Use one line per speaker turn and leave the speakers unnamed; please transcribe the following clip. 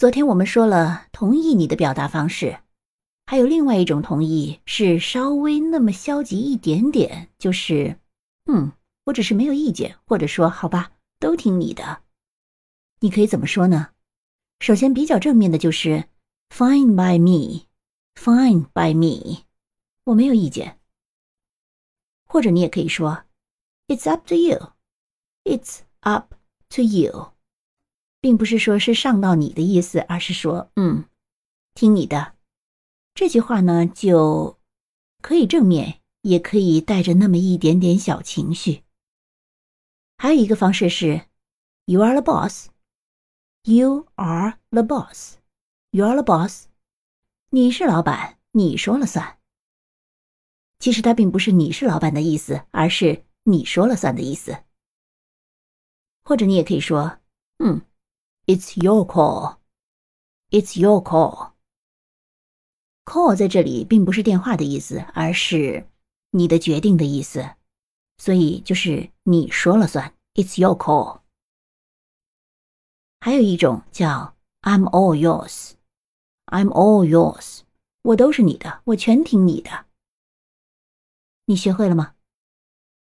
昨天我们说了同意你的表达方式，还有另外一种同意是稍微那么消极一点点，就是嗯，我只是没有意见，或者说好吧，都听你的。你可以怎么说呢？首先比较正面的就是 fine by me，fine by me，我没有意见。或者你也可以说 it's up to you，it's up to you。并不是说是上到你的意思，而是说，嗯，听你的。这句话呢，就可以正面，也可以带着那么一点点小情绪。还有一个方式是，You are the boss. You are the boss. You are the boss. 你是老板，你说了算。其实它并不是你是老板的意思，而是你说了算的意思。或者你也可以说，嗯。It's your call. It's your call. Call 在这里并不是电话的意思，而是你的决定的意思，所以就是你说了算。It's your call. 还有一种叫 I'm all yours. I'm all yours. 我都是你的，我全听你的。你学会了吗？